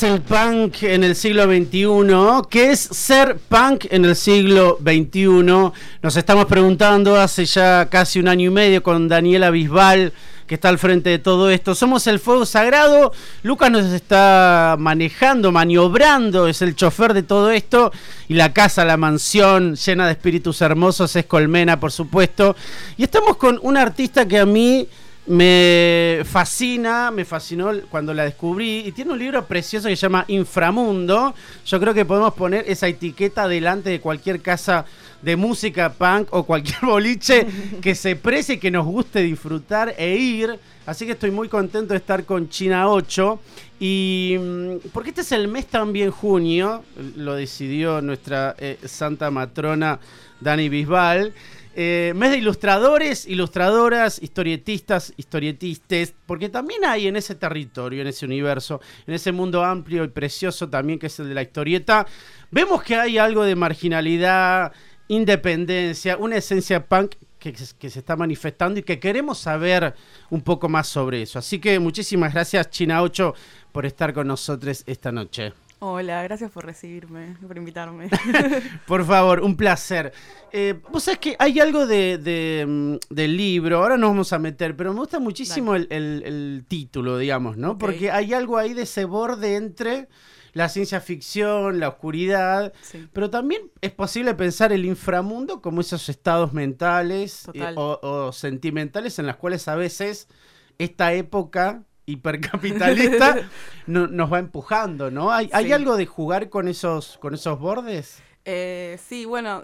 Es el punk en el siglo XXI? ¿Qué es ser punk en el siglo XXI? Nos estamos preguntando hace ya casi un año y medio con Daniela Bisbal, que está al frente de todo esto. Somos el fuego sagrado. Lucas nos está manejando, maniobrando, es el chofer de todo esto. Y la casa, la mansión llena de espíritus hermosos es Colmena, por supuesto. Y estamos con una artista que a mí me fascina, me fascinó cuando la descubrí y tiene un libro precioso que se llama Inframundo. Yo creo que podemos poner esa etiqueta delante de cualquier casa de música punk o cualquier boliche que se precie, que nos guste disfrutar e ir. Así que estoy muy contento de estar con China 8. Y mm, porque este es el mes también junio, lo decidió nuestra eh, santa matrona Dani Bisbal. Eh, mes de ilustradores, ilustradoras, historietistas, historietistes, porque también hay en ese territorio, en ese universo, en ese mundo amplio y precioso también que es el de la historieta, vemos que hay algo de marginalidad, independencia, una esencia punk que, que se está manifestando y que queremos saber un poco más sobre eso. Así que muchísimas gracias China 8 por estar con nosotros esta noche. Hola, gracias por recibirme, por invitarme. Por favor, un placer. Eh, Vos sabés que hay algo de, de, mm, del libro, ahora nos vamos a meter, pero me gusta muchísimo el, el- el título, digamos, ¿no? Porque hay algo ahí de ese borde entre la ciencia ficción, la oscuridad, Sí. pero también es posible pensar el inframundo como esos estados mentales eh, o, o sentimentales en las cuales a veces esta época hipercapitalista no- nos va empujando, ¿no? ¿Hay, hay algo de jugar con esos, con esos bordes? Eh, sí, bueno,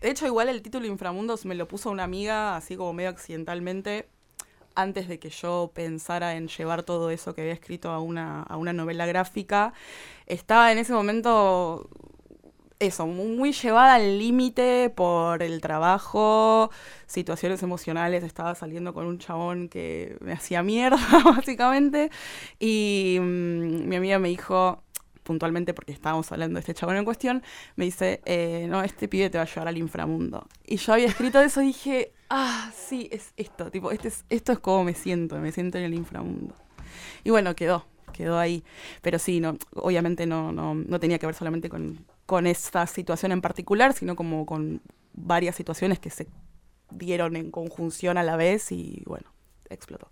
de hecho igual el título Inframundos me lo puso una amiga así como medio accidentalmente antes de que yo pensara en llevar todo eso que había escrito a una, a una novela gráfica. Estaba en ese momento eso, mu- muy llevada al límite por el trabajo, situaciones emocionales, estaba saliendo con un chabón que me hacía mierda, básicamente, y mm, mi amiga me dijo, puntualmente porque estábamos hablando de este chabón en cuestión, me dice, eh, no, este pibe te va a llevar al inframundo. Y yo había escrito eso y dije, ah, sí, es esto, tipo, este es, esto es como me siento, me siento en el inframundo. Y bueno, quedó, quedó ahí. Pero sí, no, obviamente no, no, no tenía que ver solamente con, con esta situación en particular, sino como con varias situaciones que se dieron en conjunción a la vez y bueno, explotó.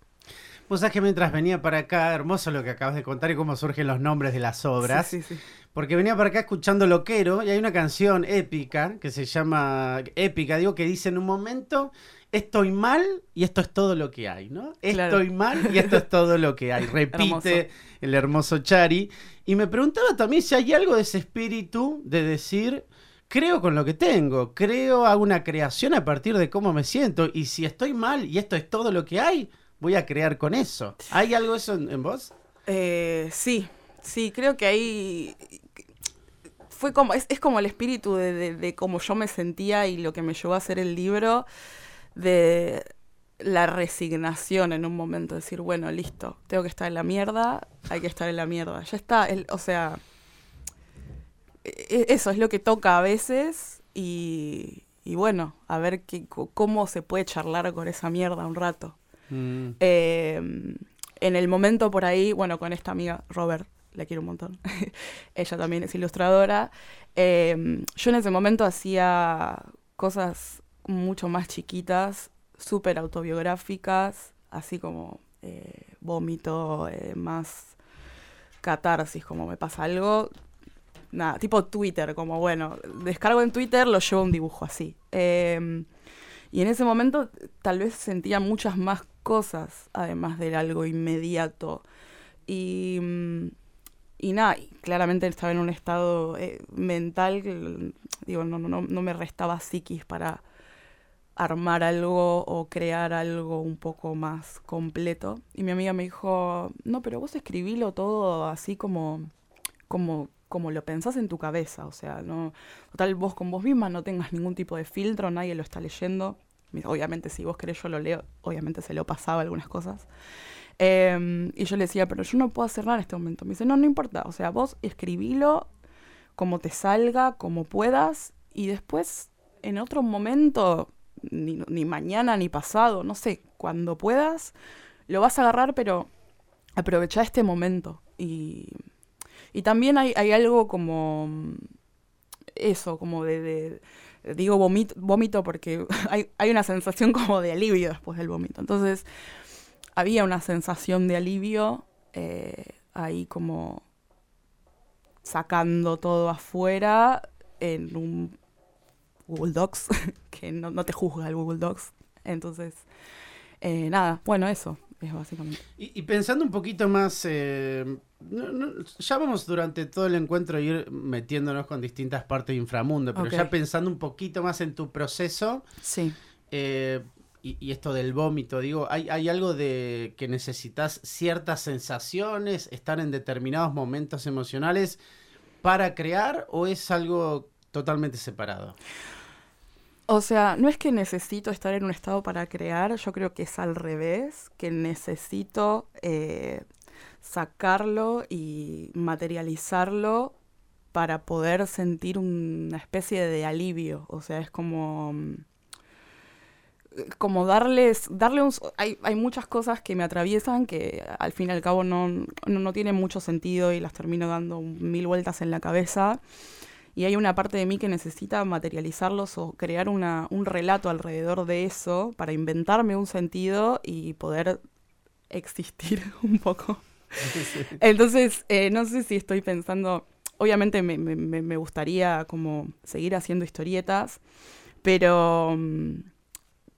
Vos sabés que mientras venía para acá, hermoso lo que acabas de contar y cómo surgen los nombres de las obras. Sí, sí, sí. Porque venía para acá escuchando Loquero y hay una canción épica que se llama Épica, digo, que dice en un momento, estoy mal y esto es todo lo que hay, ¿no? Claro. Estoy mal y esto es todo lo que hay. Repite Hermoso. el hermoso Chari. Y me preguntaba también si hay algo de ese espíritu de decir, creo con lo que tengo, creo a una creación a partir de cómo me siento y si estoy mal y esto es todo lo que hay, voy a crear con eso. ¿Hay algo eso en, vos? Eh, sí, sí, creo que ahí fue como, es, es como el espíritu de, de, cómo yo me sentía y lo que me llevó a hacer el libro, de la resignación en un momento, decir, bueno, listo, tengo que estar en la mierda, hay que estar en la mierda, ya está, el, o sea, e- eso es lo que toca a veces y, y bueno, a ver qué, cómo se puede charlar con esa mierda un rato. Mm. Eh, en el momento por ahí, bueno, con esta amiga, Robert, la quiero un montón. Ella también es ilustradora. Eh, yo en ese momento hacía cosas mucho más chiquitas, súper autobiográficas, así como eh, vómito, eh, más catarsis, como me pasa algo. Nada, tipo Twitter, como bueno, descargo en Twitter, lo llevo a un dibujo así. Eh, y en ese momento tal vez sentía muchas más cosas, además del algo inmediato. Y, mm, y nada, claramente estaba en un estado eh, mental digo, no, no- no me restaba psiquis para, armar algo o crear algo un poco más completo. Y mi amiga me dijo, no, pero vos escribilo todo así como, como, como lo pensás en tu cabeza. O sea, no, total, vos con vos misma no tengas ningún tipo de filtro, nadie lo está leyendo. Obviamente, si vos querés, yo lo leo. Obviamente se lo pasaba algunas cosas. Em, y yo le decía, pero yo no puedo hacer nada en este momento. Me dice, no, no importa. O sea, vos escribilo como te salga, como puedas. Y después, en otro momento, ni, mañana ni pasado, no sé, cuando puedas, lo vas a agarrar, pero aprovecha este momento. Y, y también hay, algo como eso, como de, digo vómito porque hay, hay, una sensación como de alivio después del vómito. Entonces, había una sensación de alivio eh, ahí como sacando todo afuera en un Google Docs, que no, te juzga el Google Docs. Entonces, eh, nada, bueno, eso es básicamente. Y, pensando un poquito más, eh, ya vamos durante todo el encuentro a ir metiéndonos con distintas partes de inframundo, pero ya pensando un poquito más en tu proceso. Sí. Eh, y, esto del vómito, digo, ¿hay, ¿hay algo de que necesitas ciertas sensaciones, estar en determinados momentos emocionales para crear o es algo totalmente separado? O sea, no es que necesito estar en un estado para crear, yo creo que es al revés, que necesito eh, sacarlo y materializarlo para poder sentir una especie de alivio. O sea, es como mm, como darles, darle un... Hay, hay, muchas cosas que me atraviesan que al fin y al cabo no, no, no tienen mucho sentido y las termino dando mil vueltas en la cabeza y hay una parte de mí que necesita materializarlos o crear una, un relato alrededor de eso para inventarme un sentido y poder existir un poco. Entonces, eh, no sé si estoy pensando, obviamente me, me, me, gustaría como seguir haciendo historietas, pero mm,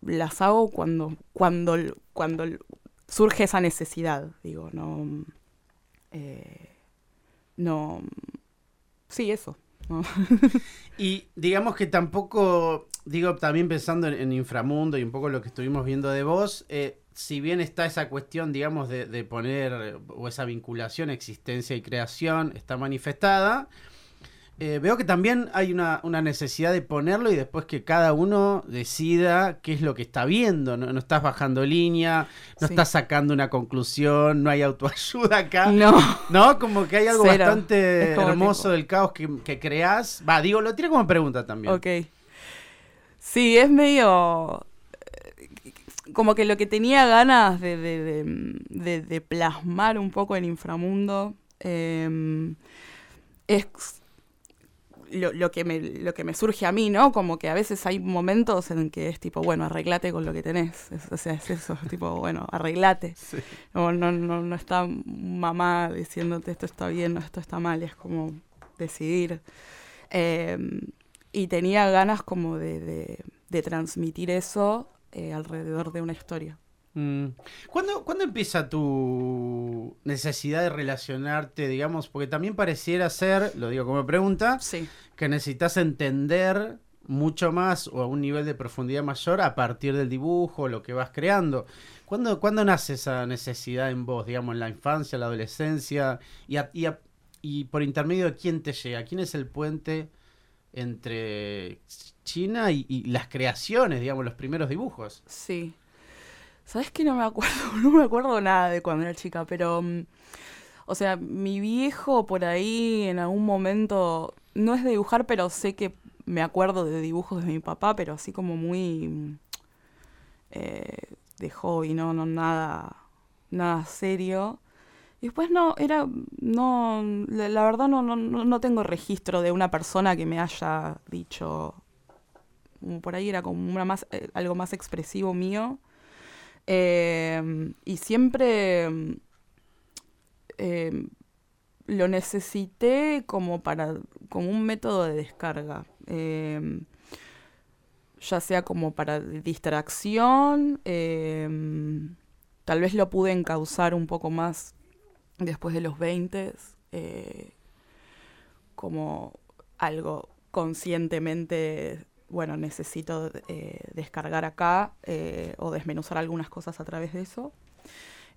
las hago cuando, cuando, cuando surge esa necesidad, digo, no... Eh, no... Sí, eso. Y digamos que tampoco, digo, también pensando en, inframundo y un poco lo que estuvimos viendo de vos, eh, si bien está esa cuestión, digamos, de, de, poner, o esa vinculación, existencia y creación, está manifestada, eh, veo que también hay una, necesidad de ponerlo y después que cada uno decida qué es lo que está viendo. No, estás bajando línea, no estás sacando una conclusión, no hay autoayuda acá. No. ¿No? Como que hay algo bastante hermoso del caos que, que creás. Va, digo, lo tiro como pregunta también. Ok. Sí, es medio. Eh, como que lo que tenía ganas de, de, plasmar un poco en inframundo eh, es lo, que me, lo que me surge a mí, ¿no? Como que a veces hay momentos en que es tipo, bueno, arreglate con lo que tenés. o sea, es eso, tipo, bueno, arreglate. No, no, no, no está mamá diciéndote esto está bien o esto está mal, es como decidir. Em, y tenía ganas como de, de, transmitir eso eh, alrededor de una historia. Mm. ¿Cuándo, empieza tu necesidad de relacionarte, digamos? Porque también pareciera ser, lo digo como pregunta, que necesitas entender mucho más o a un nivel de profundidad mayor a partir del dibujo, lo que vas creando. ¿Cuándo, ¿cuándo nace esa necesidad en vos, digamos, en la infancia, la adolescencia? Y, y, por intermedio de quién te llega? ¿Quién es el puente entre China y, y las creaciones, digamos, los primeros dibujos? Sí. ¿Sabes que no me acuerdo? No me acuerdo nada de cuando era chica, pero. Mm, o sea, mi viejo por ahí en algún momento. No es de dibujar, pero sé que me acuerdo de dibujos de mi papá, pero así como muy. Mm, eh, de hobby, no, no, nada. Nada serio. Y después no, era. No. La, verdad no, no, no tengo registro de una persona que me haya dicho. Por ahí era como una más, eh, algo más expresivo mío. Em, y siempre em, lo necesité como para como un método de descarga. Em, ya sea como para distracción, tal vez lo pude encauzar un poco más después de los 20, eh, como algo conscientemente bueno, necesito eh, descargar acá eh, o desmenuzar algunas cosas a través de eso.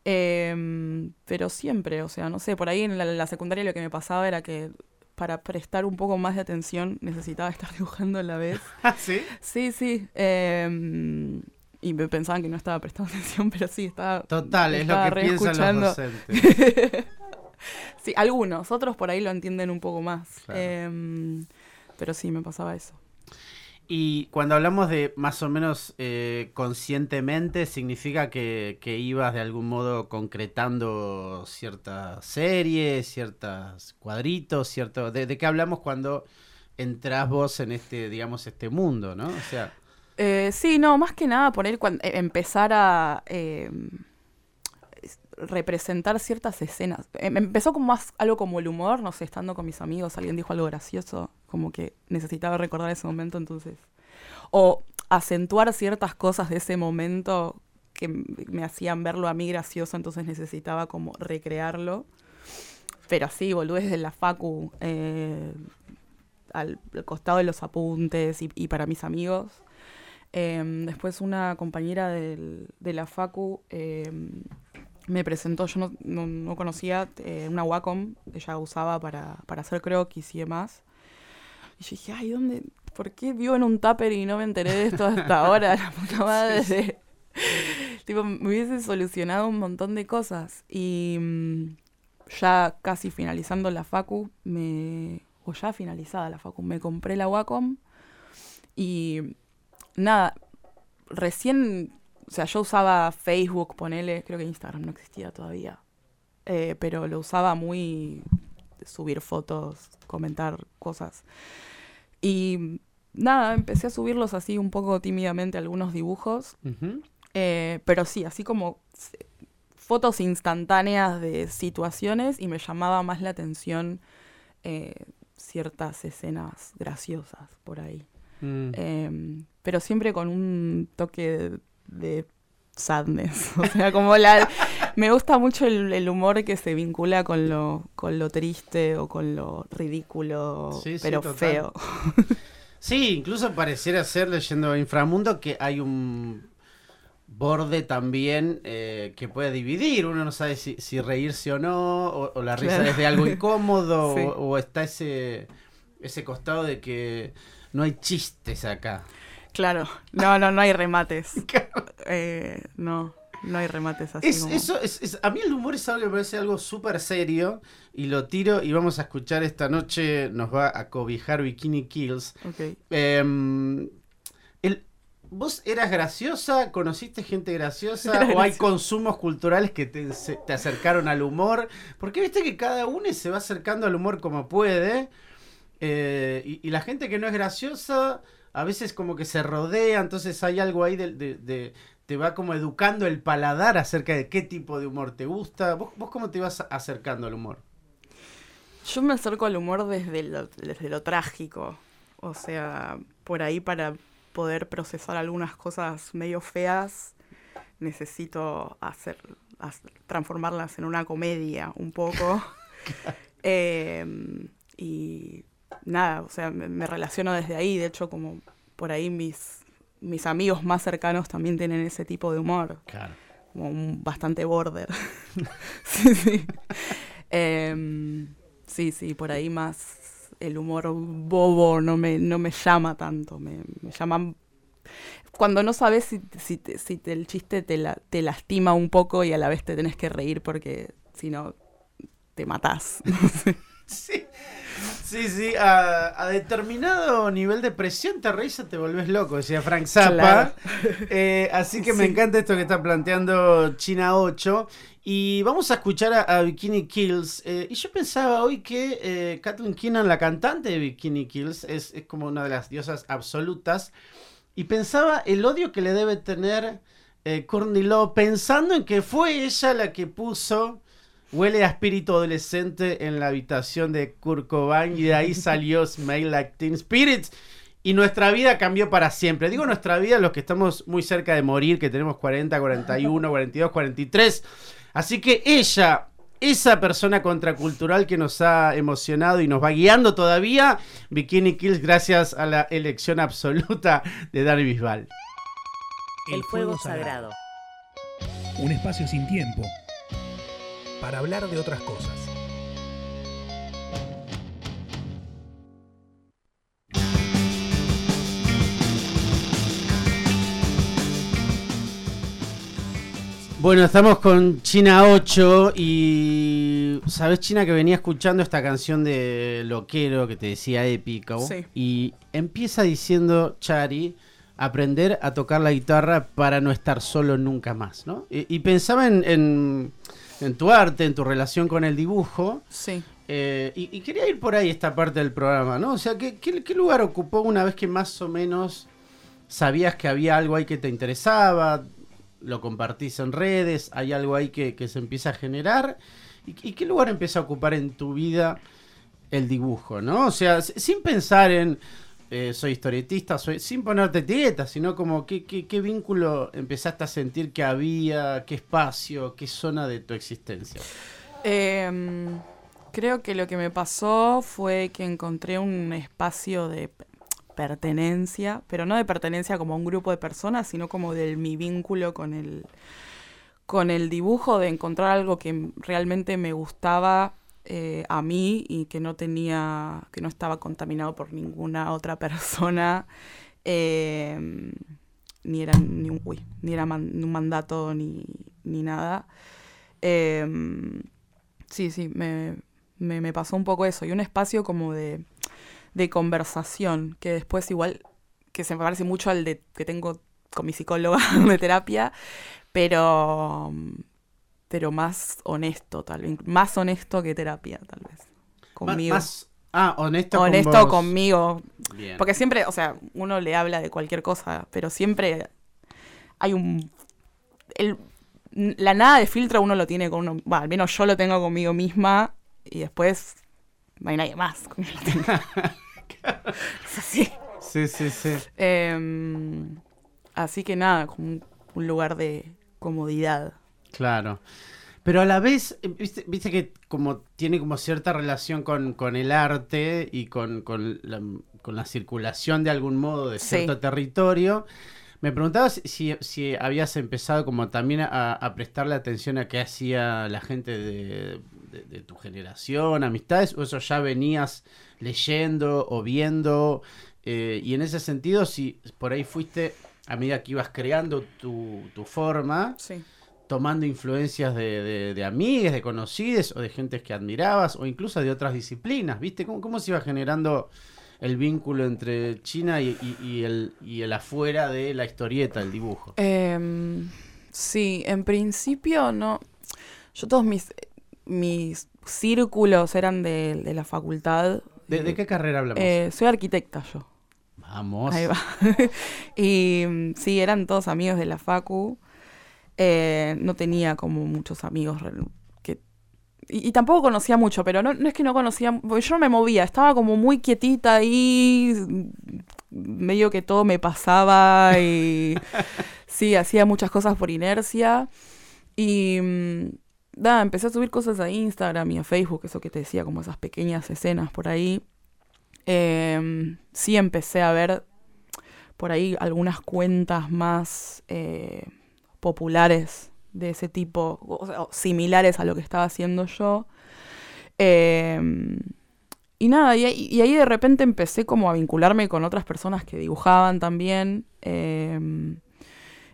Em, pero siempre, o sea, no sé, por ahí en la, secundaria lo que me pasaba era que para prestar un poco más de atención necesitaba estar dibujando a la vez. ¿Ah, sí? Sí, sí. Em, y me pensaban que no estaba prestando atención, pero sí, estaba. Total, es lo que piensan los docentes. sí, algunos, otros por ahí lo entienden un poco más. Em, pero sí, me pasaba eso. Y cuando hablamos de más o menos eh, conscientemente, significa que, ibas de algún modo concretando ciertas series, ciertos cuadritos, cierto. De, qué hablamos cuando entras vos en este, digamos, este mundo, ¿no? O sea. Eh, sí, no, más que nada él cuando, eh, empezar a em, representar ciertas escenas. Em, empezó como más algo como el humor, no sé, estando con mis amigos, alguien dijo algo gracioso, como que necesitaba recordar ese momento, entonces. O acentuar ciertas cosas de ese momento que me hacían verlo a mí gracioso, entonces necesitaba como recrearlo. Pero sí, volví desde la facu, eh, al, costado de los apuntes y, para mis amigos. Em, después una compañera de la facu em, me presentó, yo no, conocía eh, una Wacom, ella usaba para, para hacer croquis y demás. Y yo dije, ay, ¿dónde? ¿Por qué vivo en un tupper y no me enteré de esto hasta ahora? La puta madre. tipo, me hubiese solucionado un montón de cosas. Y mm, ya casi finalizando la facu, me... o ya finalizada la facu, me compré la Wacom. Y nada, recién o sea, yo usaba Facebook, ponele, creo que Instagram no existía todavía. Eh, pero lo usaba muy subir fotos, comentar cosas. Y nada, empecé a subirlos así un poco tímidamente algunos dibujos. Eh, pero sí, así como fotos instantáneas de situaciones y me llamaba más la atención eh, ciertas escenas graciosas por ahí. Mm. Em, pero siempre con un toque de sadness. O sea, como la. me gusta mucho el, humor que se vincula con lo, con lo triste o con lo ridículo, pero feo. Sí, incluso pareciera ser leyendo Inframundo que hay un borde también eh, que puede dividir. Uno no sabe si, reírse o no, o, la risa es de algo incómodo, o, está ese, ese costado de que no hay chistes acá. Claro, no, no, no hay remates. Eh, no, no hay remates así. eso es, a mí el humor es algo que me parece algo súper serio y lo tiro y vamos a escuchar esta noche, nos va a cobijar Bikini Kills. Okay. Em, ¿Vos eras graciosa? ¿Conociste gente graciosa? ¿O hay consumos culturales que te, te, acercaron al humor? Porque viste que cada uno se va acercando al humor como puede. Eh, y, la gente que no es graciosa a veces como que se rodea, entonces hay algo ahí de, te va como educando el paladar acerca de qué tipo de humor te gusta. ¿Vos, vos cómo te vas acercando al humor? Yo me acerco al humor desde lo, desde lo trágico, o sea, por ahí para poder procesar algunas cosas medio feas, necesito hacer, transformarlas en una comedia un poco. Em, y nada, o sea, me, relaciono desde ahí, de hecho como por ahí mis, mis amigos más cercanos también tienen ese tipo de humor. Claro. Como bastante border. sí, sí. Em, sí, sí, por ahí más el humor bobo no me, no me llama tanto, me, me llaman... Cuando no sabes si, si, si el chiste te, la, te lastima un poco y a la vez te tenés que reír porque si no te matás. sí. Sí, sí, a, determinado nivel de presión te reís te volvés loco, decía Frank Zappa. Eh, así que me encanta esto que está planteando China 8. Y vamos a escuchar a, Bikini Kills. Eh, y yo pensaba hoy que eh, Kathleen Keenan, la cantante de Bikini Kills, es, es, como una de las diosas absolutas. Y pensaba el odio que le debe tener Courtney Love, pensando en que fue ella la que puso Huele a espíritu adolescente en la habitación de Kurt Cobain y de ahí salió Smell Like Teen Spirit. Y nuestra vida cambió para siempre. Digo nuestra vida los que estamos muy cerca de morir, que tenemos 40, 41, 42, 43. Así que ella esa persona contracultural que nos ha emocionado y nos va guiando todavía. Bikini Kills, gracias a la elección absoluta de Dani Bisbal. El fuego sagrado. Un espacio sin tiempo para hablar de otras cosas. Bueno, estamos con China 8 y sabes China que venía escuchando esta canción de Loquero que te decía épico Sí. y empieza diciendo Chari aprender a tocar la guitarra para no estar solo nunca más, ¿no? Y, y pensaba en, en- en tu arte, en tu relación con el dibujo Sí. eh, y, y quería ir por ahí esta parte del programa, ¿no? O sea, ¿qué, qué, qué lugar ocupó una vez que más o menos sabías que había algo ahí que te interesaba? Lo compartís en redes, hay algo ahí que, que se empieza a generar. ¿Y, y qué lugar empieza a ocupar en tu vida el dibujo, ¿no? O sea, sin pensar en eh, soy historietista, soy, sin ponerte etiquetas, sino como qué, vínculo empezaste a sentir que había, qué espacio, qué zona de tu existencia. Em, creo que lo que me pasó fue que encontré un espacio de pertenencia, pero no de pertenencia como a un grupo de personas, sino como de mi vínculo con el, con el dibujo, de encontrar algo que realmente me gustaba eh, a mí y que no tenía, que no estaba contaminado por ninguna otra persona. em, ni era, ni un, uy, ni era man- un mandato ni, ni nada. Em, sí, sí, me, me, me pasó un poco eso. Y un espacio como de, de conversación, que después igual, que se me parece mucho al de que tengo con mi psicóloga de terapia, pero, pero más honesto, tal vez. Más honesto que terapia, tal vez. Conmigo. Más, ah, honesto, con honesto vos. conmigo. Bien. Porque siempre, o sea, uno le habla de cualquier cosa, pero siempre hay un... el- la nada de filtro uno lo tiene con uno... Bueno, al menos yo lo tengo conmigo misma y después no hay nadie más con quien lo tenga. Es así. Sí, sí, sí. Em, así que nada, como un, un lugar de comodidad. Claro. Pero a la vez, eh, viste, viste que como tiene como cierta relación con, con el arte y con, con la, con la circulación de algún modo de Sí. cierto territorio. Me preguntaba si, si, si habías empezado como también a, a prestarle atención a qué hacía la gente de, de- de tu generación, amistades, o eso ya venías leyendo o viendo. eh, y en ese sentido, si por ahí fuiste, a medida que ibas creando tu, tu forma, Sí. Tomando influencias de, de, de amigas, de conocidos o de gentes que admirabas o incluso de otras disciplinas, ¿viste? ¿Cómo, cómo se iba generando el vínculo entre China y, y- y el, y el afuera de la historieta, el dibujo? Em, sí, en principio no. Yo todos mis, mis círculos eran de, de la facultad. ¿De, de qué carrera hablamos? Eh, soy arquitecta yo. Vamos. Ahí va. y mm, sí, eran todos amigos de la Facu. Eh, no tenía como muchos amigos que... Y, y tampoco conocía mucho, pero no, no es que no conocía, porque yo no me movía, estaba como muy quietita ahí, medio que todo me pasaba y sí, hacía muchas cosas por inercia. Y mm, nada, empecé a subir cosas a Instagram y a Facebook, eso que te decía, como esas pequeñas escenas por ahí. Em, sí empecé a ver por ahí algunas cuentas más eh, populares de ese tipo, o similares a lo que estaba haciendo yo. Em, y nada, y ahí de repente empecé como a vincularme con otras personas que dibujaban también em,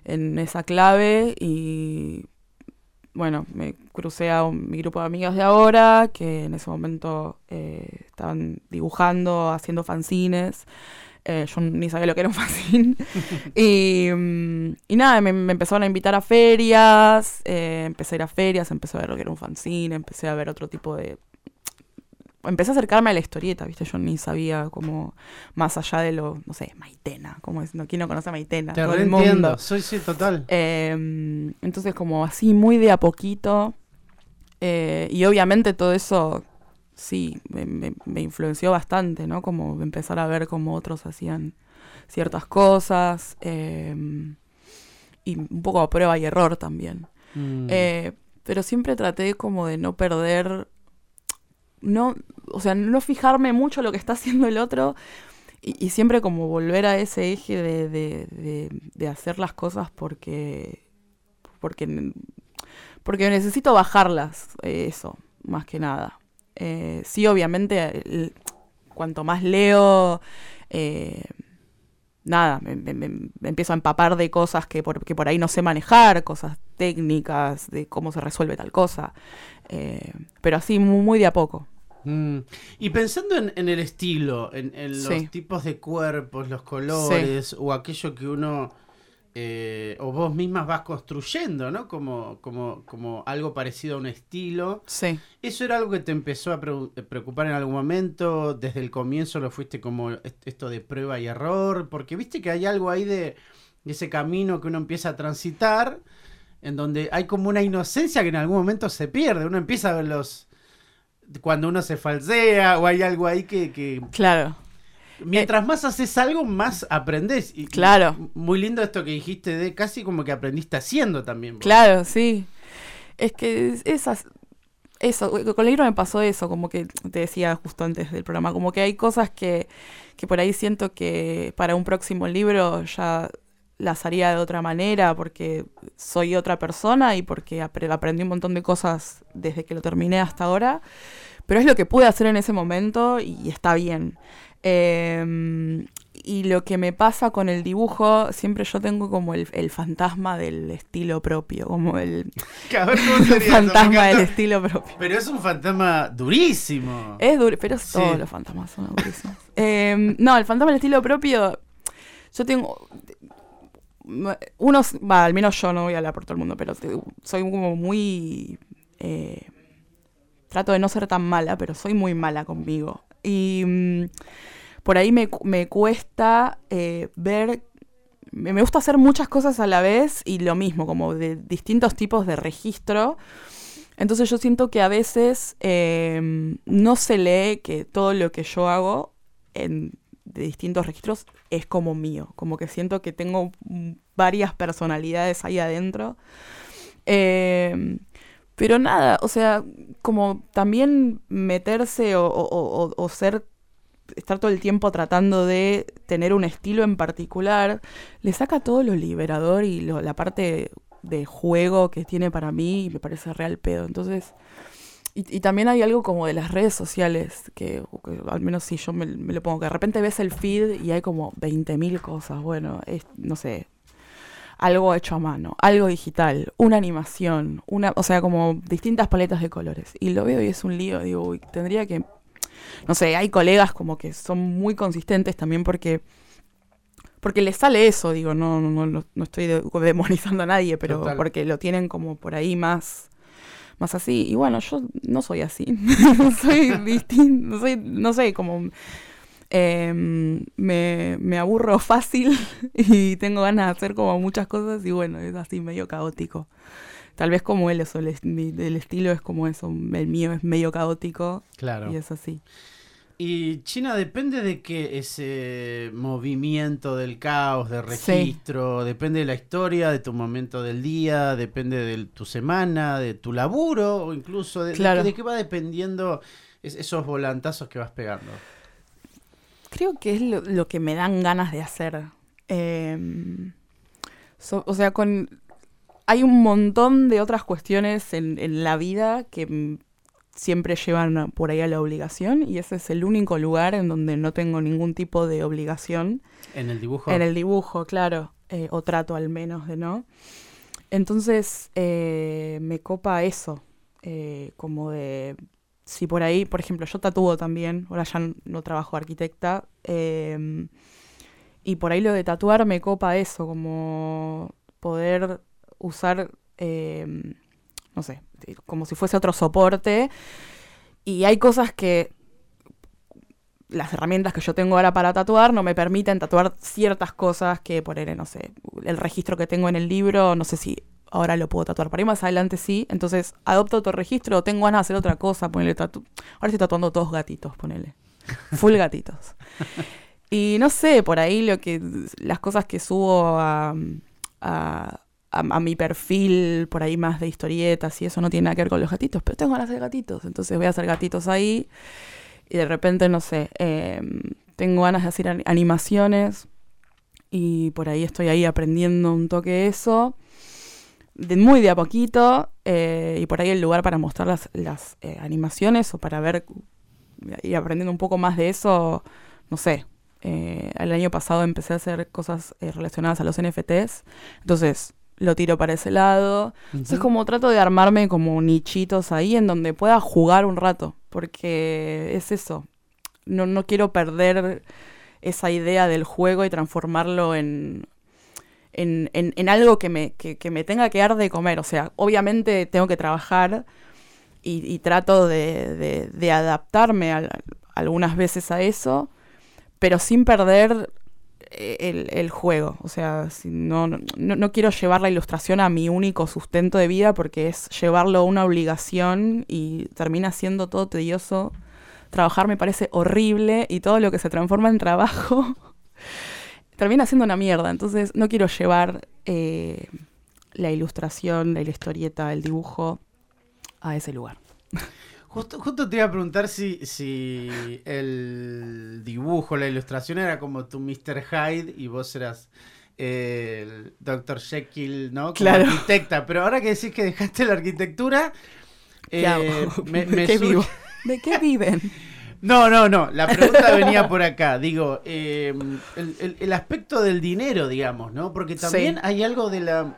en esa clave y bueno, me crucé a un- mi grupo de amigas de ahora, que en ese momento eh, estaban dibujando, haciendo fanzines. Eh, yo ni sabía lo que era un fanzine. y, mm, y nada, me, me empezaron a invitar a ferias, eh, empecé a ir a ferias, empecé a ver lo que era un fanzine, empecé a ver otro tipo de... Empecé a acercarme a la historieta, ¿viste? Yo ni sabía como más allá de lo, no sé, Maitena, como es, no, ¿quién no conoce a Maitena? Te Todo el mundo. Soy sí, total. Eh, entonces, como así, muy de a poquito. eh, y obviamente todo eso, sí, me, me- me influenció bastante, ¿no? Como empezar a ver cómo otros hacían ciertas cosas. eh, y un poco a prueba y error también. Mm. Eh, pero siempre traté como de no perder, no, o sea, no fijarme mucho lo que está haciendo el otro y, y siempre como volver a ese eje de, de, de, de hacer las cosas porque, porque, porque necesito bajarlas, eh, eso, más que nada. Eh, sí, obviamente, el- cuanto más leo, eh, nada, me, me- me- me empiezo a empapar de cosas que por, que por ahí no sé manejar, cosas técnicas, de cómo se resuelve tal cosa. Eh, pero así, muy, muy de a poco. Mm. Y pensando en, en el estilo, en, en los Sí. tipos de cuerpos, los colores, o aquello que uno eh, o vos mismas vas construyendo, ¿no? Como, como, como algo parecido a un estilo. Sí. ¿Eso era algo que te empezó a preocupar en algún momento? ¿Desde el comienzo lo fuiste como est- esto de prueba y error? Porque viste que hay algo ahí de, de ese camino que uno empieza a transitar, en donde hay como una inocencia que en algún momento se pierde. Uno empieza a ver los... Cuando uno se falsea o hay algo ahí que... que- Claro. Mientras más haces algo, más aprendes. Y, y Claro. muy lindo esto que dijiste de casi como que aprendiste haciendo también. Claro, sí. Es que es- esas. Eso, con el libro me pasó eso, como que te decía justo antes del programa, como que hay cosas que, que por ahí siento que para un próximo libro ya las haría de otra manera porque soy otra persona y porque apre- aprendí un montón de cosas desde que lo terminé hasta ahora, pero es lo que pude hacer en ese momento y está bien. Eh, y lo que me pasa con el dibujo, siempre yo tengo como el, el fantasma del estilo propio, como el, Que a ver, ¿cómo el sería eso? Me fantasma del estilo propio. Pero es un fantasma durísimo. Es duro, pero Sí. todos los fantasmas son durísimos. Eh, no, el fantasma del estilo propio, yo tengo... Unos, va, al menos yo no voy a hablar por todo el mundo, pero te- soy como muy... eh, trato de no ser tan mala, pero soy muy mala conmigo. Y mm, por ahí me, me cuesta eh, ver... Me, gusta hacer muchas cosas a la vez y lo mismo, como de distintos tipos de registro. Entonces yo siento que a veces eh, no se lee que todo lo que yo hago en de distintos registros es como mío, como que siento que tengo varias personalidades ahí adentro. Eh, pero nada, o sea, como también meterse o, o- o- o ser, estar todo el tiempo tratando de tener un estilo en particular, le saca todo lo liberador y lo- la parte de juego que tiene para mí y me parece real pedo. Entonces, y, y también hay algo como de las redes sociales, que, al menos si yo me, me lo pongo, que de repente ves el feed y hay como 20.000 cosas. Bueno, es, no sé, algo hecho a mano, algo digital, una animación, una, o sea, como distintas paletas de colores. Y lo veo y es un lío, digo, uy, tendría que, no sé, hay colegas como que son muy consistentes también porque porque les sale eso, digo, no no, no, no estoy de- demonizando a nadie, pero Total. porque lo tienen como por ahí más más así. Y bueno, yo no soy así. soy distinto, soy, no sé, como em, me, me aburro fácil y tengo ganas de hacer como muchas cosas y bueno, es así medio caótico. Tal vez como él, eso, el, estilo es como eso, el mío es medio caótico Claro. y es así. Y China depende de que ese movimiento del caos, de Sí. registro, depende de la historia, de tu momento del día, depende de tu semana, de tu laburo, o incluso de, Claro. qué- de qué va dependiendo es- esos volantazos que vas pegando. Creo que es lo, lo que me dan ganas de hacer. Em, so- o sea, con hay un montón de otras cuestiones en, en la vida que mm, siempre llevan por ahí a la obligación y ese es el único lugar en donde no tengo ningún tipo de obligación. En el dibujo. En el dibujo, claro, eh, o trato al menos de no. Entonces, eh, me copa eso, eh, como de, si por ahí, por ejemplo, yo tatúo también, ahora ya n- no trabajo arquitecta, eh, y por ahí lo de tatuar me copa eso, como poder usar, eh, no sé, como si fuese otro soporte, y hay cosas que las herramientas que yo tengo ahora para tatuar no me permiten tatuar ciertas cosas que por no sé, el registro que tengo en el libro, no sé si ahora lo puedo tatuar. Por ahí más adelante sí, entonces adopto otro registro, tengo ganas de hacer otra cosa, ponele tatu Ahora estoy tatuando todos gatitos, ponele. Full gatitos. Y no sé, por ahí lo que las cosas que subo a, a, a, mi perfil por ahí más de historietas y eso no tiene nada que ver con los gatitos, pero tengo ganas de hacer gatitos, entonces voy a hacer gatitos ahí y de repente, no sé, eh, tengo ganas de hacer an- animaciones y por ahí estoy ahí aprendiendo un toque eso, de muy de a poquito eh, y por ahí el lugar para mostrar las, las eh, animaciones o para ver y aprendiendo un poco más de eso, no sé. eh, el año pasado empecé a hacer cosas relacionadas a los NFTs, entonces lo tiro para ese lado. Entonces como trato de armarme como nichitos ahí en donde pueda jugar un rato, porque es eso. No, no quiero perder esa idea del juego y transformarlo en, en, en- en algo que me, que, que me tenga que dar de comer. O sea, obviamente tengo que trabajar y, y trato de, de- de adaptarme al- algunas veces a eso, pero sin perder el, el juego. O sea, no, no, no quiero llevar la ilustración a mi único sustento de vida porque es llevarlo a una obligación y termina siendo todo tedioso. Trabajar me parece horrible y todo lo que se transforma en trabajo termina siendo una mierda. Entonces no quiero llevar eh, la ilustración, la historieta, el dibujo a ese lugar. Justo, justo te iba a preguntar si, si el dibujo, la ilustración era como tu Mr. Hyde y vos eras el Dr. Jekyll, ¿no? Como Claro. arquitecta. Pero ahora que decís que dejaste la arquitectura, ¿Qué eh, hago? me, ¿De me qué surge- vivo? ¿De qué viven? No, no, no. La pregunta venía por acá. Digo, eh, el, el- el aspecto del dinero, digamos, ¿no? Porque también Sí. hay algo de la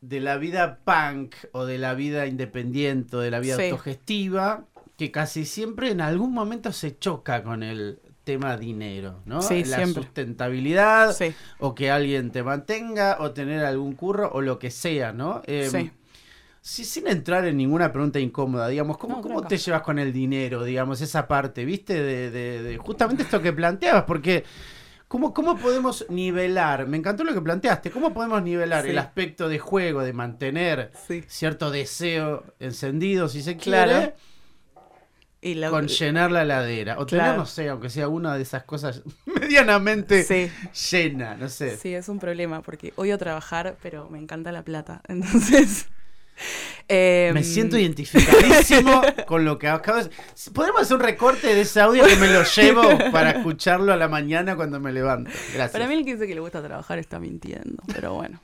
de la vida punk o de la vida independiente o de la vida Sí. autogestiva que casi siempre en algún momento se choca con el tema dinero, ¿no? Sí, la siempre. sustentabilidad Sí, o que alguien te mantenga o tener algún curro o lo que sea, ¿no? Eh, sí. Sí, sin entrar en ninguna pregunta incómoda, digamos, ¿cómo, No, cómo te llevas con el dinero, digamos, esa parte, viste? De, de- de justamente esto que planteabas, porque ¿cómo, ¿cómo podemos nivelar? Me encantó lo que planteaste, ¿cómo podemos nivelar Sí. el aspecto de juego, de mantener Sí. cierto deseo encendido, si se Claro. quiere, Y la- con llenar la heladera? O tener, Claro. no sé, aunque sea una de esas cosas medianamente Sí. llena, no sé. Sí, es un problema porque odio trabajar, pero me encanta la plata. Entonces. Em, Me siento identificadísimo con lo que acabo de ¿Podemos hacer un recorte de ese audio que me lo llevo para escucharlo a la mañana cuando me levanto? Gracias. Para mí el que dice que le gusta trabajar está mintiendo, pero bueno.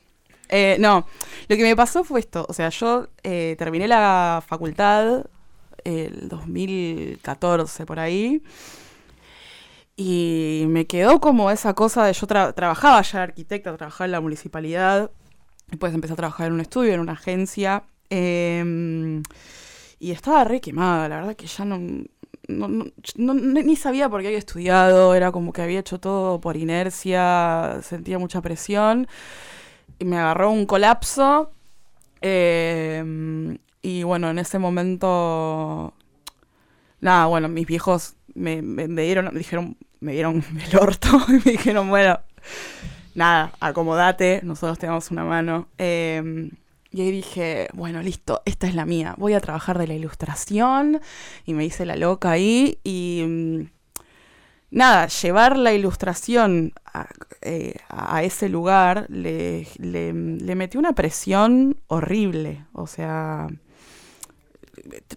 Eh, no, lo que me pasó fue esto. O sea, yo eh, terminé la facultad el 2014 por ahí. Y me quedó como esa cosa de yo tra- trabajaba ya arquitecta, trabajaba en la municipalidad. Después empecé a trabajar en un estudio, en una agencia. eh, y estaba re quemada, la verdad que ya no, no, no- ni sabía por qué había estudiado, era como que había hecho todo por inercia, sentía mucha presión. Y me agarró un colapso. eh, y bueno, en ese momento. Nada, bueno, mis viejos me, me- dieron, dijeron, me dieron el orto y me dijeron, bueno, nada, acomodate, nosotros te damos una mano. Eh, y ahí dije, bueno, listo, esta es la mía. Voy a trabajar de la ilustración. Y me hice la loca ahí. Y mm, nada, llevar la ilustración a, eh, ese lugar le, le, metió una presión horrible. O sea,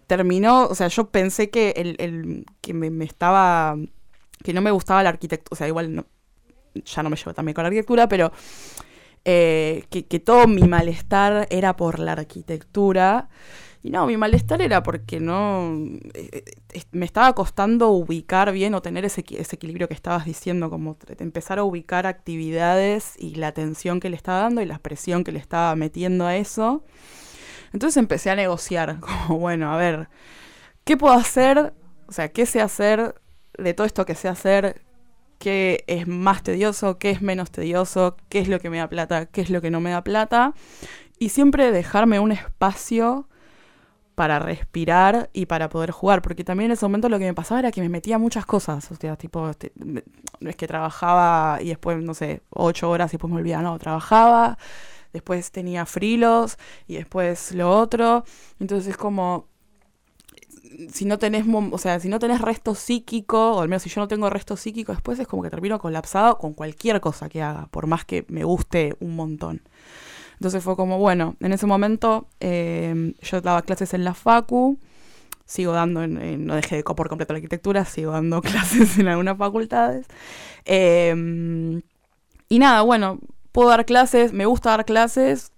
terminó, o sea, yo pensé que el, que me, me estaba, que no me gustaba la arquitectura, o sea, igual no, ya no me llevo también con la arquitectura, pero eh, que, todo mi malestar era por la arquitectura. Y no, mi malestar era porque no. eh, eh, me estaba costando ubicar bien o tener ese, ese equilibrio que estabas diciendo, como empezar a ubicar actividades y la atención que le estaba dando y la presión que le estaba metiendo a eso. Entonces empecé a negociar, como bueno, a ver, ¿qué puedo hacer? O sea, ¿qué sé hacer de todo esto que sé hacer? ¿Qué es más tedioso? ¿Qué es menos tedioso? ¿Qué es lo que me da plata? ¿Qué es lo que no me da plata? Y siempre dejarme un espacio para respirar y para poder jugar, porque también en ese momento lo que me pasaba era que me metía muchas cosas, o sea, tipo, este, no es que trabajaba y después, no sé, ocho horas y después me olvidaba, no, trabajaba, después tenía frilos y después lo otro, entonces es como, si no tenés, o sea, si no tenés resto psíquico, o al menos si yo no tengo resto psíquico, después es como que termino colapsado con cualquier cosa que haga, por más que me guste un montón. Entonces fue como, bueno, en ese momento eh, yo daba clases en la Facu, sigo dando, no dejé de por completo la arquitectura, sigo dando clases en algunas facultades. Em, y nada, bueno, puedo dar clases, me gusta dar clases,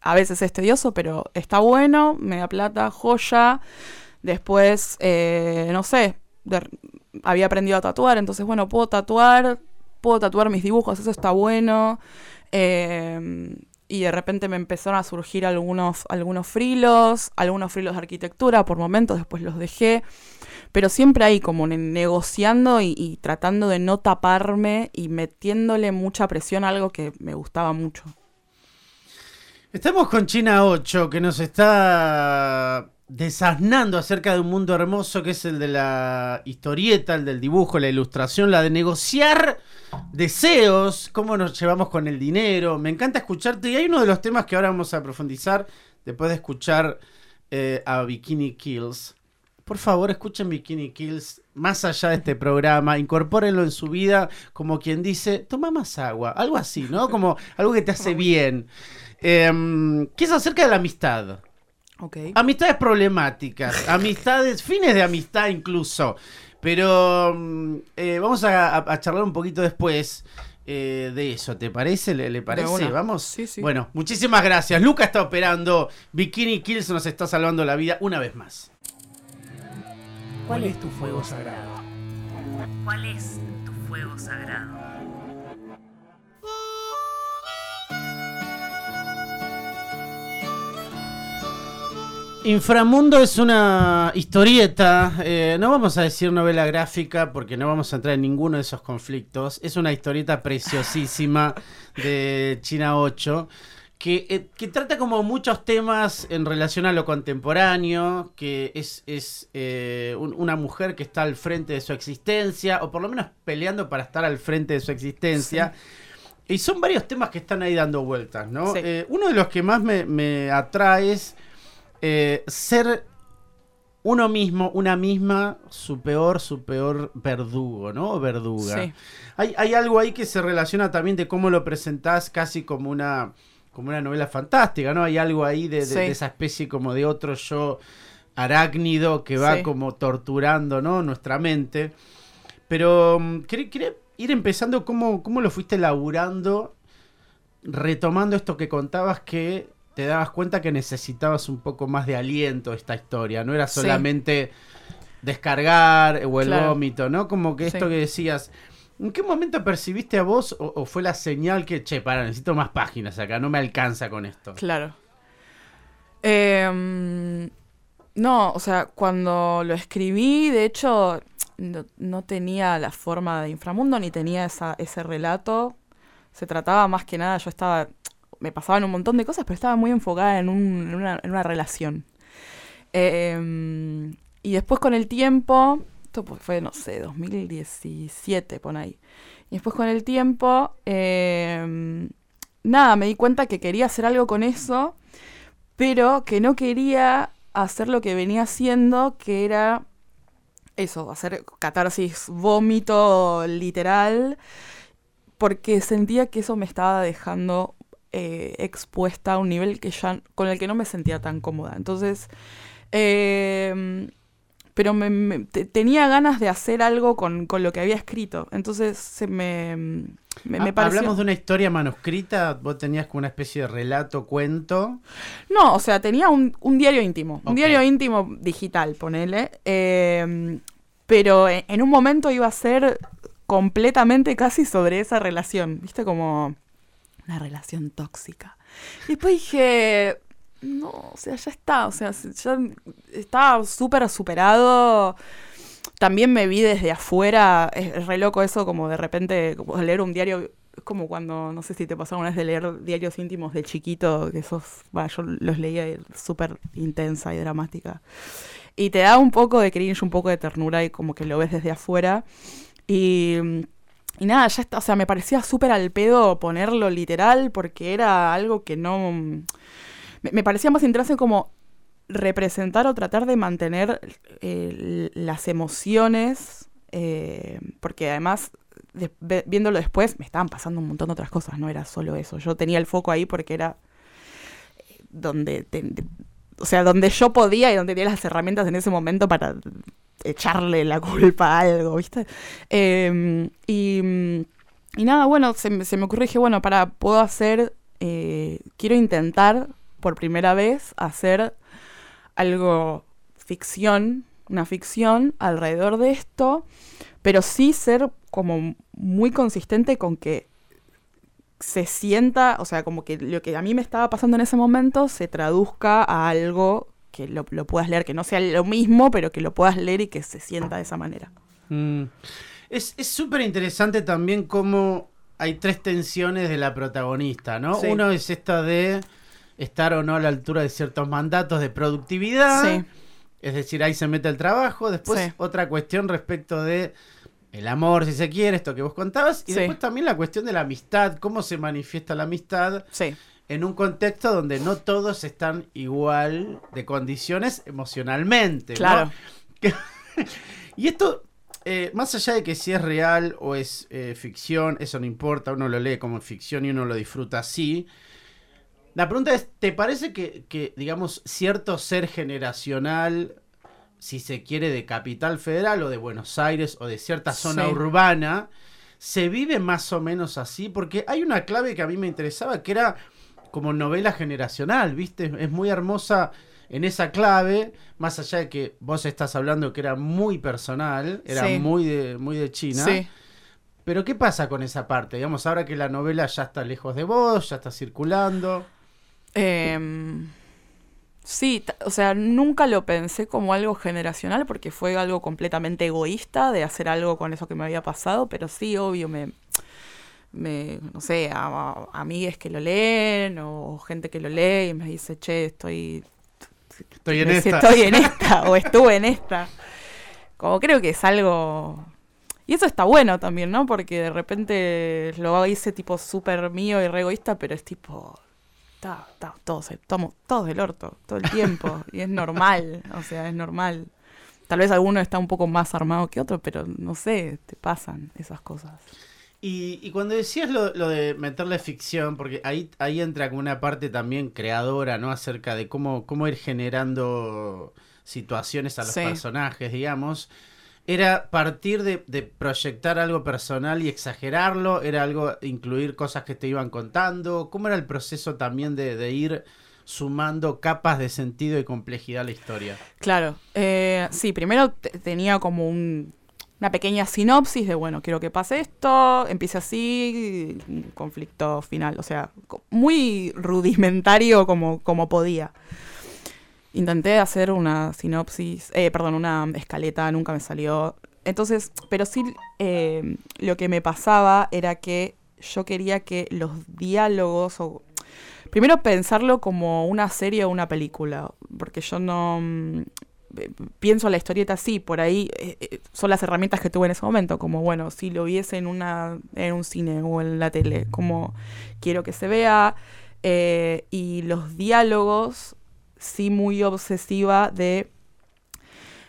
a veces es tedioso, pero está bueno, me plata, joya. Después, eh, no sé, había aprendido a tatuar, entonces, bueno, puedo tatuar, puedo tatuar mis dibujos, eso está bueno. Em, y de repente me empezaron a surgir algunos, algunos frilos, algunos frilos de arquitectura, por momentos después los dejé, pero siempre ahí como negociando y, tratando de no taparme y metiéndole mucha presión a algo que me gustaba mucho. Estamos con China 8, que nos está desasnando acerca de un mundo hermoso que es el de la historieta, el del dibujo, la ilustración, la de negociar deseos, cómo nos llevamos con el dinero. Me encanta escucharte y hay uno de los temas que ahora vamos a profundizar después de escuchar eh, a Bikini Kills. Por favor, escuchen Bikini Kills más allá de este programa, incorpórenlo en su vida como quien dice, toma más agua, algo así, ¿no? Como algo que te hace bien. Eh, ¿Qué es acerca de la amistad? Amistades problemáticas, amistades, fines de amistad incluso. Pero mm, eh, vamos a, charlar un poquito después eh, de eso, ¿te parece? ¿Le, parece? ¿Vamos? Sí, sí. Bueno, muchísimas gracias. Luca está operando. Bikini Kills nos está salvando la vida una vez más. ¿Cuál es tu fuego sagrado? ¿Cuál es tu fuego sagrado? Inframundo es una historieta, eh, no vamos a decir novela gráfica porque no vamos a entrar en ninguno de esos conflictos. Es una historieta preciosísima de China 8 que, eh, trata como muchos temas en relación a lo contemporáneo, que es, eh, una mujer que está al frente de su existencia, o por lo menos peleando para estar al frente de su existencia. Y son varios temas que están ahí dando vueltas, ¿no? uno de los que más me, me atrae es eh, ser uno mismo, una misma, su peor, su peor verdugo, ¿no? O verduga. Hay, algo ahí que se relaciona también de cómo lo presentás casi como una, como una novela fantástica, ¿no? Hay algo ahí de, esa especie como de otro yo arácnido que va como torturando, ¿no? Nuestra mente. Pero mm, quería, ir empezando cómo, cómo lo fuiste laburando, retomando esto que contabas que te dabas cuenta que necesitabas un poco más de aliento esta historia, no era solamente descargar o el vómito, ¿no? Como que esto que decías, ¿en qué momento percibiste a vos o, fue la señal que, che, para, necesito más páginas acá, no me alcanza con esto? Claro. Em, no, o sea, cuando lo escribí, de hecho, no, tenía la forma de inframundo ni tenía esa, ese relato. Se trataba más que nada, yo estaba me pasaban un montón de cosas, pero estaba muy enfocada en, una, relación. Em, y después con el tiempo, esto fue, no sé, 2017, pon ahí. Y después con el tiempo, em, nada, me di cuenta que quería hacer algo con eso, pero que no quería hacer lo que venía haciendo, que era eso, hacer catarsis, vómito literal, porque sentía que eso me estaba dejando eh, expuesta a un nivel que ya con el que no me sentía tan cómoda. Entonces, em, pero me, tenía ganas de hacer algo con, lo que había escrito. Entonces se me, me, ah, ¿Hablamos de una historia manuscrita? ¿Vos tenías como una especie de relato, cuento? No, o sea, tenía un, diario íntimo. Un diario íntimo digital, ponele. Em, pero en un momento iba a ser completamente casi sobre esa relación. ¿Viste? Como una relación tóxica. Y después dije, no, o sea, ya está, o sea, ya estaba súper superado. También me vi desde afuera, es re loco eso, como de repente leer un diario, es como cuando, no sé si te pasó una vez de leer diarios íntimos de chiquito, que esos, yo los leía súper intensa y dramática. Y te da un poco de cringe, un poco de ternura y como que lo ves desde afuera. Y y nada, ya está, o sea, me parecía súper al pedo ponerlo literal porque era algo que no... Me, parecía más interesante como representar o tratar de mantener eh, las emociones, eh, porque además viéndolo después, me estaban pasando un montón de otras cosas, no era solo eso. Yo tenía el foco ahí porque era eh, donde, o sea, donde yo podía y donde tenía las herramientas en ese momento para echarle la culpa a algo, ¿viste? Eh, y, nada, bueno, se, se me ocurrió, dije, bueno, para, puedo hacer, eh, quiero intentar por primera vez hacer algo ficción, una ficción alrededor de esto, pero sí ser como muy consistente con que se sienta, o sea, como que lo que a mí me estaba pasando en ese momento se traduzca a algo que lo, lo puedas leer, que no sea lo mismo, pero que lo puedas leer y que se sienta de esa manera. Mm. Es es súper interesante también cómo hay tres tensiones de la protagonista, ¿no? Sí. Uno es esta de estar o no a la altura de ciertos mandatos de productividad. Sí. Es decir, ahí se mete el trabajo. Después Sí. otra cuestión respecto de el amor, si se quiere, esto que vos contabas. Y después también la cuestión de la amistad, cómo se manifiesta la amistad Sí, en un contexto donde no todos están igual de condiciones emocionalmente. ¿no? claro. Y esto, eh, más allá de que si es real o es eh, ficción, eso no importa, uno lo lee como ficción y uno lo disfruta así. La pregunta es, ¿te parece que, que, digamos, cierto ser generacional, si se quiere, de Capital Federal o de Buenos Aires o de cierta zona Sí. urbana, se vive más o menos así? Porque hay una clave que a mí me interesaba, que era como novela generacional, ¿viste? Es muy hermosa en esa clave, más allá de que vos estás hablando que era muy personal, era Sí. muy de, muy de China. Sí. Pero ¿qué pasa con esa parte? Digamos, ahora que la novela ya está lejos de vos, ya está circulando. Em, sí, o sea, nunca lo pensé como algo generacional porque fue algo completamente egoísta de hacer algo con eso que me había pasado, pero sí, obvio, me, me no sé, a, a- amigues que lo leen o gente que lo lee y me dice, che, estoy, Estoy en me- esta. estoy en esta o estuve en esta. Como creo que es algo... Y eso está bueno también, ¿no? Porque de repente lo hice tipo súper mío y re egoísta, pero es tipo... Está, está, todos, estamos todos del orto, todo el tiempo. y es normal, o sea, es normal. Tal vez alguno está un poco más armado que otro, pero no sé, te pasan esas cosas. Y, y cuando decías lo, lo de meterle ficción, porque ahí, ahí entra como una parte también creadora, ¿no? Acerca de cómo, cómo ir generando situaciones a los Sí. personajes, digamos. Era partir de, de proyectar algo personal y exagerarlo, era algo incluir cosas que te iban contando. ¿Cómo era el proceso también de, de ir sumando capas de sentido y complejidad a la historia? Claro, eh, sí, primero te- tenía como un- una pequeña sinopsis de, bueno, quiero que pase esto, empiece así, conflicto final, o sea, muy rudimentario como, como podía. Intenté hacer una sinopsis, eh, perdón, una escaleta, nunca me salió. Entonces, pero sí, eh, lo que me pasaba era que yo quería que los diálogos, o primero pensarlo como una serie o una película, porque yo no pienso la historieta así, por ahí eh, eh, son las herramientas que tuve en ese momento, como bueno, si lo viese en una en un cine o en la tele, como quiero que se vea eh, y los diálogos sí muy obsesiva de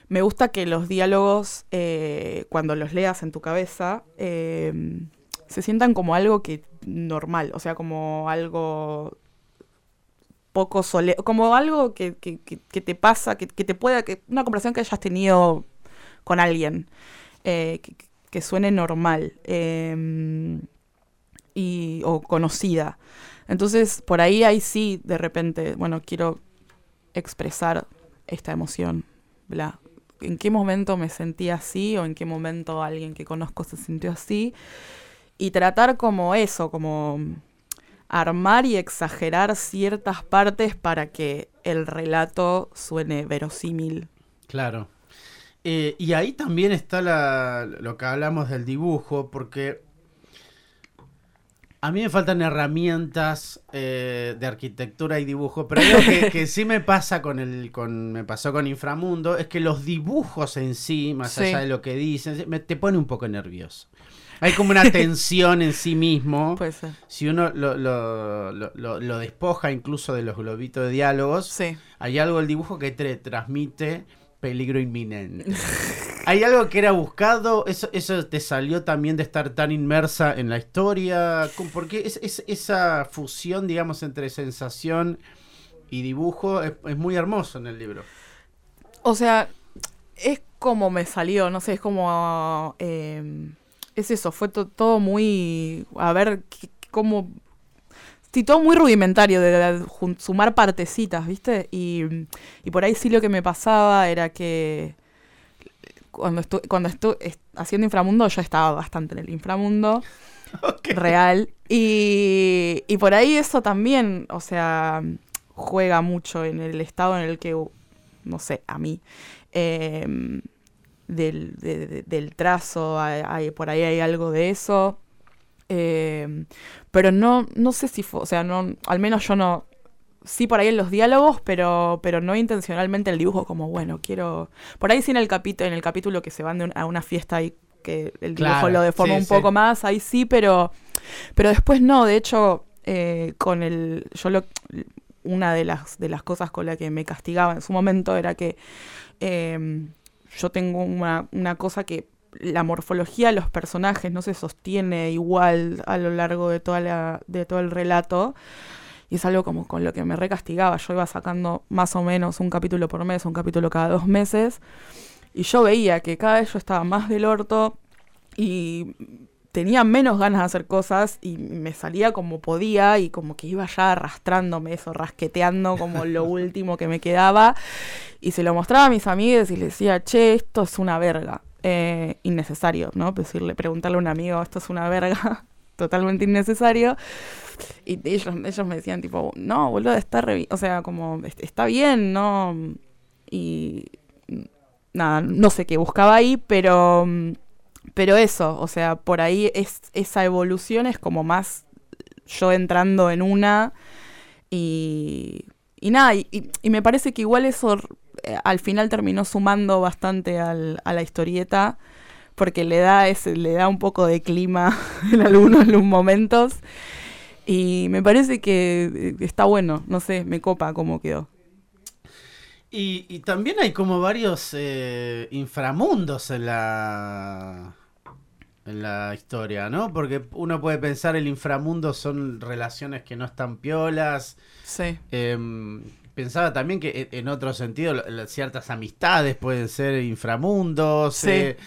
me gusta que los diálogos eh, cuando los leas en tu cabeza eh, se sientan como algo que normal, o sea, como algo poco sole como algo que, que- que- te pasa, que, que te pueda, que una conversación que hayas tenido con alguien, eh, que, suene normal eh, y, o conocida. Entonces, por ahí, ahí sí, de repente, bueno, quiero expresar esta emoción, bla. ¿En qué momento me sentí así o en qué momento alguien que conozco se sintió así? Y tratar como eso, como armar y exagerar ciertas partes para que el relato suene verosímil. Claro. Eh, y ahí también está la- lo que hablamos del dibujo, porque a mí me faltan herramientas eh, de arquitectura y dibujo, pero algo que, que sí me pasa con el, con, me pasó con Inframundo, es que los dibujos en sí, más Sí. allá de lo que dicen, me- te pone un poco nervioso. Hay como una tensión en sí mismo. Puede ser. Si uno lo, lo- lo- lo- lo despoja incluso de los globitos de diálogos, Sí. hay algo del dibujo que te transmite peligro inminente. ¿Hay algo que era buscado? ¿Eso, ¿Eso te salió también de estar tan inmersa en la historia? ¿Cómo- ¿Por qué es, es- esa fusión, digamos, entre sensación y dibujo es, es muy hermoso en el libro? O sea, es como me salió, no sé, es como... eh, es eso, fue to- todo muy... A ver, cómo... Sí, todo muy rudimentario, de, sumar partecitas, ¿viste? Y, y por ahí sí lo que me pasaba era que cuando estuve cuando estu est- haciendo inframundo yo estaba bastante en el inframundo real y, y por ahí eso también o sea juega mucho en el estado en el que no sé a mí eh, del, de- de- del trazo hay- hay- por ahí hay algo de eso eh, pero no no sé si fue o sea no al menos yo no sí por ahí en los diálogos, pero, pero no intencionalmente el dibujo, como bueno, quiero. Por ahí sí en el capítulo, en el capítulo que se van de un- a una fiesta y que el dibujo Claro, lo deforma sí, un sí. poco más, ahí sí, pero, pero después no, de hecho, eh, con el. Yo lo una de las, de las cosas con la que me castigaba en su momento era que eh, yo tengo una, una cosa que la morfología de los personajes no se sostiene igual a lo largo de toda la, de todo el relato. Y es algo como con lo que me recastigaba. Yo iba sacando más o menos un capítulo por mes, un capítulo cada dos meses. Y yo veía que cada vez yo estaba más del orto y tenía menos ganas de hacer cosas y me salía como podía y como que iba ya arrastrándome eso, rasqueteando como lo último que me quedaba. Y se lo mostraba a mis amigas y les decía, che, esto es una verga. Eh, innecesario, ¿no? Decirle, preguntarle a un amigo, esto es una verga. Totalmente innecesario. Y ellos, ellos me decían, tipo, no, boludo, está re O sea, como, "est- está bien, ¿no? Y nada, no sé qué buscaba ahí, pero, mm, pero eso, o sea, por ahí es, esa evolución es como más yo entrando en una y, y nada, y, y- me parece que igual eso eh, al final terminó sumando bastante al- a la historieta porque le da ese, le da un poco de clima en algunos momentos y me parece que eh, está bueno, no sé, me copa cómo quedó. Y, y también hay como varios eh, inframundos en la en la historia, ¿no? Porque uno puede pensar el inframundo son relaciones que no están piolas. Sí. Em, pensaba también que en, en otro sentido ciertas amistades pueden ser inframundos. Sí. eh,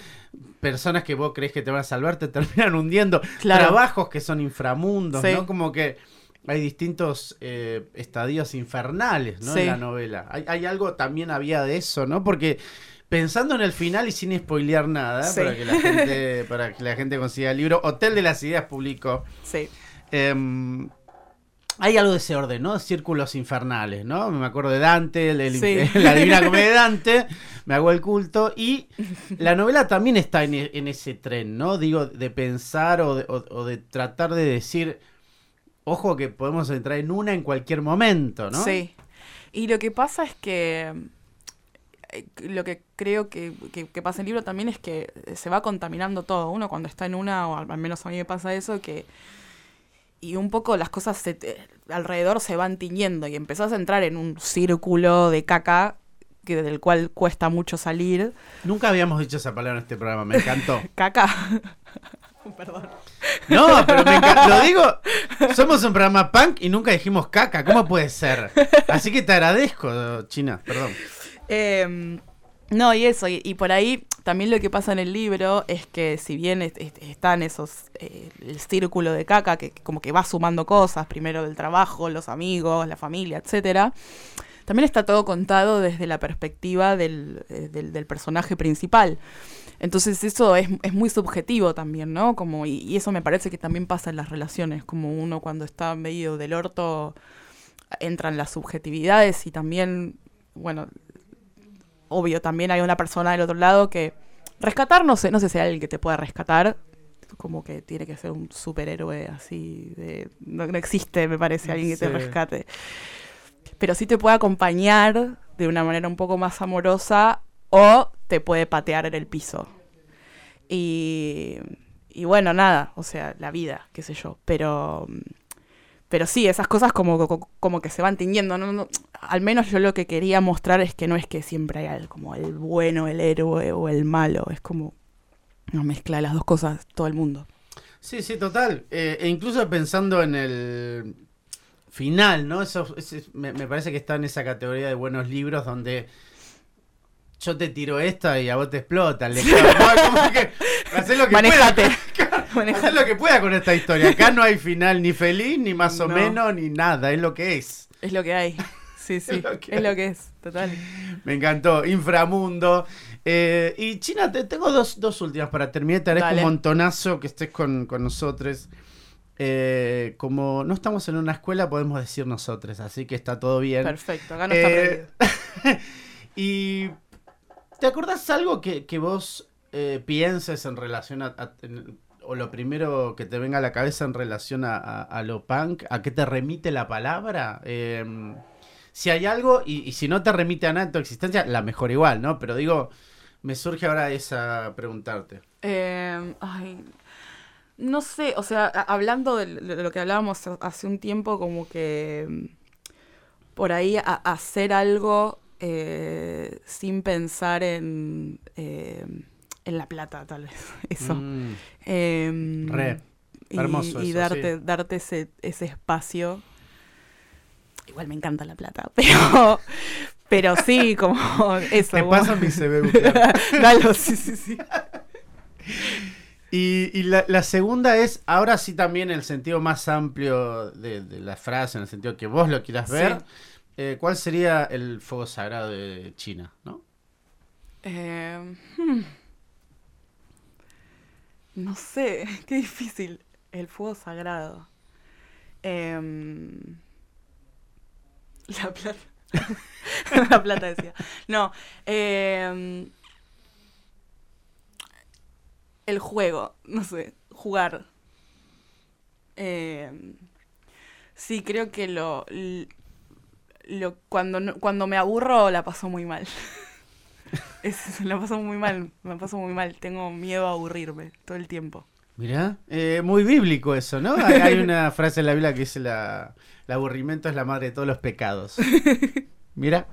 personas que vos crees que te van a salvar te terminan hundiendo. Claro. Trabajos que son inframundos, Sí. ¿no? Como que hay distintos eh, estadios infernales, ¿no? Sí. En la novela. Hay, hay algo también había de eso, ¿no? Porque pensando en el final y sin spoilear nada, Sí. para que la gente, para que la gente consiga el libro, Hotel de las Ideas publicó. Sí. Em, hay algo de ese orden, ¿no? Círculos infernales, ¿no? Me acuerdo de Dante, el- el- Sí. la Divina Comedia de Dante, me hago el culto. Y la novela también está en, en ese tren, ¿no? Digo, de pensar o de, o- o de tratar de decir, ojo que podemos entrar en una en cualquier momento, ¿no? Sí. Y lo que pasa es que eh, lo que creo que, que- que pasa en el libro también es que se va contaminando todo. Uno cuando está en una, o al al menos a mí me pasa eso, que y un poco las cosas se te- alrededor se van tiñendo y empezás a entrar en un círculo de caca que del cual cuesta mucho salir. Nunca habíamos dicho esa palabra en este programa, me encantó. Caca. Perdón. No, pero me encanta. Lo digo, somos un programa punk y nunca dijimos caca. ¿Cómo puede ser? Así que te agradezco, China, perdón. Eh, no, y eso, y, y por ahí también lo que pasa en el libro es que si bien est- est- están esos, eh, el círculo de caca, que como que va sumando cosas, primero del trabajo, los amigos, la familia, etcétera, también está todo contado desde la perspectiva del, eh, del, del personaje principal. Entonces eso es, es muy subjetivo también, ¿no? Como, y, y eso me parece que también pasa en las relaciones, como uno cuando está medio del orto entran las subjetividades y también, bueno, obvio, también hay una persona del otro lado que rescatar, no sé, no sé si hay alguien que te pueda rescatar, como que tiene que ser un superhéroe así, de, no, no existe, me parece, alguien que te rescate. Pero sí te puede acompañar de una manera un poco más amorosa o te puede patear en el piso. Y, y bueno, nada, o sea, la vida, qué sé yo, pero... Pero sí, esas cosas como, como, que se van tiñendo. ¿no? Al menos yo lo que quería mostrar es que no es que siempre hay como el bueno, el héroe o el malo, es como una mezcla de las dos cosas, todo el mundo. Sí, sí, total. Eh, e incluso pensando en el final, ¿no? Eso, me parece que está en esa categoría de buenos libros donde yo te tiro esta y a vos te explota. que hacés lo que Manejate. pueda. Manejate. Hacés lo que pueda con esta historia. Acá no hay final ni feliz, ni más o No. menos, ni nada. Es lo que es. Es lo que hay. Sí, sí, lo que es lo que es, total. Me encantó. Inframundo. Eh, y China, te tengo dos, dos últimas para terminar. Te agradezco un montonazo que estés con, con nosotros. Eh, como no estamos en una escuela, podemos decir nosotros, así que está todo bien. Perfecto, acá no está Eh, y ¿te acordás algo que, que vos eh, pienses en relación a, o lo primero que te venga a la cabeza en relación a, lo punk? ¿A qué te remite la palabra? Eh, si hay algo, y, si no te remite a nada en tu existencia, la mejor igual, ¿no? Pero digo, me surge ahora esa preguntarte. Eh, ay, no sé, o sea, hablando de lo que hablábamos hace un tiempo, como que mm, por ahí hacer algo eh, sin pensar en, eh, en la plata, tal vez. Eso. Mm, Em, Re. y, Hermoso y eso, darte, darte ese, ese espacio. Igual me encanta la plata, pero, pero sí, como eso. te pasa mi CV. claro. Dalo, sí, sí, sí. Y, y la, la segunda es, ahora sí también en el sentido más amplio de, de la frase, en el sentido que vos lo quieras ver, Sí. Eh, ¿cuál sería el fuego sagrado de China? ¿no? Eh, hmm. No sé, qué difícil. El fuego sagrado. Em, la plata. la plata decía. No. em, el juego. No sé. Jugar. Em, sí, creo que lo. Lo cuando, cuando me aburro la paso muy mal. Es, la paso muy mal, me paso muy mal. Tengo miedo a aburrirme todo el tiempo. Mirá, eh, muy bíblico eso, ¿no? Hay, hay una frase en la Biblia que dice la, el aburrimiento es la madre de todos los pecados. Mira.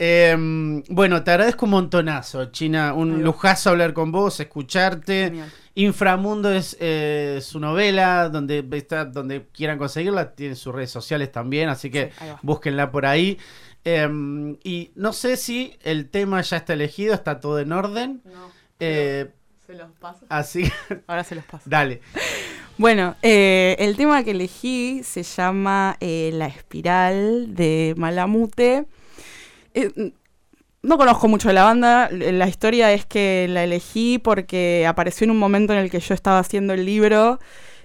Em, bueno, te agradezco un montonazo, China. Un lujazo hablar con vos, escucharte. Genial. Inframundo es eh, su novela, donde está, donde quieran conseguirla, tiene sus redes sociales también, así que Sí, búsquenla por ahí. Em, y no sé si el tema ya está elegido, está todo en orden. No, Eh, se los paso. así, Ahora se los paso. dale. Bueno, eh, el tema que elegí se llama eh, La Espiral de Malamute. Eh, no conozco mucho de la banda. La historia es que la elegí porque apareció en un momento en el que yo estaba haciendo el libro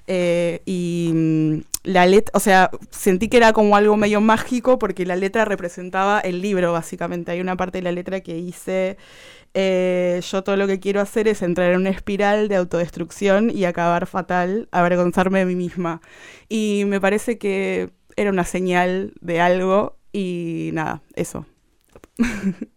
eh, y mm, la letra, o sea, sentí que era como algo medio mágico porque la letra representaba el libro, básicamente. Hay una parte de la letra que dice, eh, yo todo lo que quiero hacer es entrar en una espiral de autodestrucción y acabar fatal, avergonzarme de mí misma. Y me parece que era una señal de algo y nada, eso.